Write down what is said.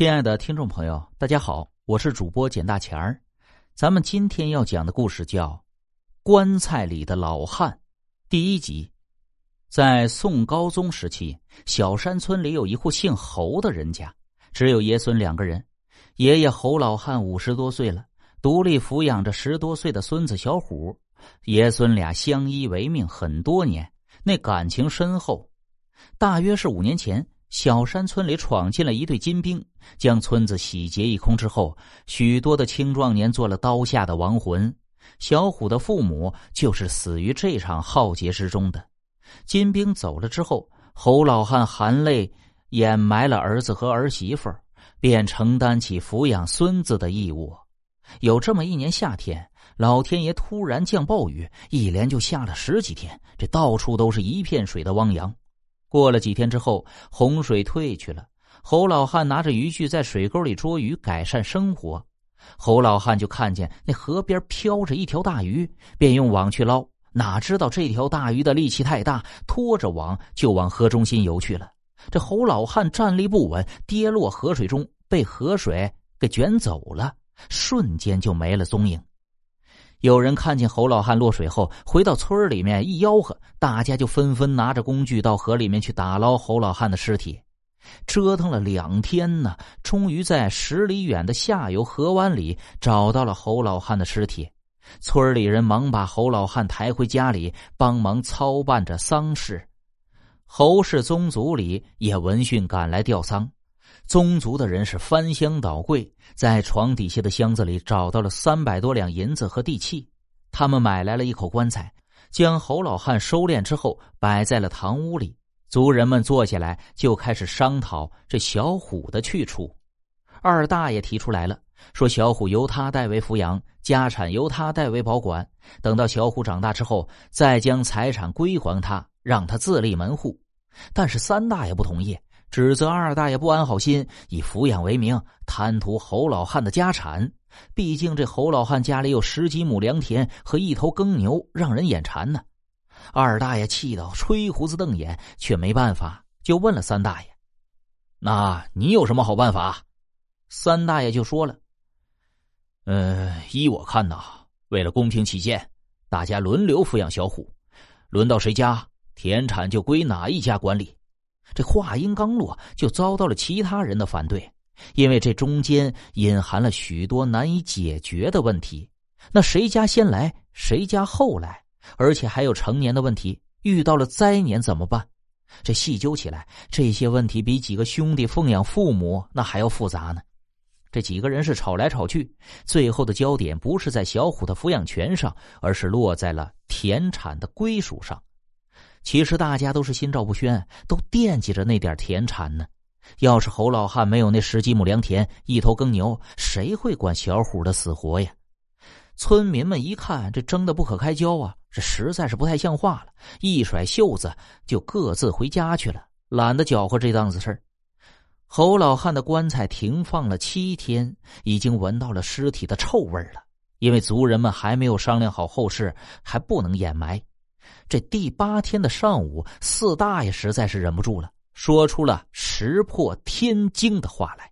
亲爱的听众朋友，大家好，我是主播简大钱儿。咱们今天要讲的故事叫《棺材里的老汉》第一集。在宋高宗时期，小山村里有一户姓侯的人家，只有爷孙两个人。爷爷侯老汉五十多岁了，独立抚养着十多岁的孙子小虎。爷孙俩相依为命很多年，那感情深厚。大约是五年前。小山村里闯进了一队金兵，将村子洗劫一空之后，许多的青壮年做了刀下的亡魂。小虎的父母就是死于这场浩劫之中的。金兵走了之后，侯老汉含泪掩埋了儿子和儿媳妇便承担起抚养孙子的义务。有这么一年夏天，老天爷突然降暴雨，一连就下了十几天，这到处都是一片水的汪洋。过了几天之后，洪水退去了。侯老汉拿着渔具在水沟里捉鱼，改善生活。侯老汉就看见那河边飘着一条大鱼，便用网去捞。哪知道这条大鱼的力气太大，拖着网就往河中心游去了。这侯老汉站立不稳，跌落河水中，被河水给卷走了，瞬间就没了踪影。有人看见侯老汉落水后，回到村里面一吆喝，大家就纷纷拿着工具到河里面去打捞侯老汉的尸体。折腾了两天呢，终于在十里远的下游河湾里找到了侯老汉的尸体。村里人忙把侯老汉抬回家里，帮忙操办着丧事。侯氏宗族里也闻讯赶来吊丧。宗族的人是翻箱倒柜，在床底下的箱子里找到了三百多两银子和地契。他们买来了一口棺材，将侯老汉收殓之后，摆在了堂屋里。族人们坐下来就开始商讨这小虎的去处。二大爷提出来了，说小虎由他代为抚养，家产由他代为保管。等到小虎长大之后，再将财产归还他，让他自立门户。但是三大爷不同意。指责二大爷不安好心，以抚养为名贪图侯老汉的家产。毕竟这侯老汉家里有十几亩良田和一头耕牛，让人眼馋呢。二大爷气到吹胡子瞪眼，却没办法，就问了三大爷：“那你有什么好办法？”三大爷就说了：“呃，依我看呐，为了公平起见，大家轮流抚养小虎，轮到谁家田产就归哪一家管理。”这话音刚落，就遭到了其他人的反对，因为这中间隐含了许多难以解决的问题。那谁家先来，谁家后来，而且还有成年的问题，遇到了灾年怎么办？这细究起来，这些问题比几个兄弟奉养父母那还要复杂呢。这几个人是吵来吵去，最后的焦点不是在小虎的抚养权上，而是落在了田产的归属上。其实大家都是心照不宣，都惦记着那点田产呢。要是侯老汉没有那十几亩良田、一头耕牛，谁会管小虎的死活呀？村民们一看这争得不可开交啊，这实在是不太像话了，一甩袖子就各自回家去了，懒得搅和这档子事儿。侯老汉的棺材停放了七天，已经闻到了尸体的臭味了。因为族人们还没有商量好后事，还不能掩埋。这第八天的上午，四大爷实在是忍不住了，说出了石破天惊的话来。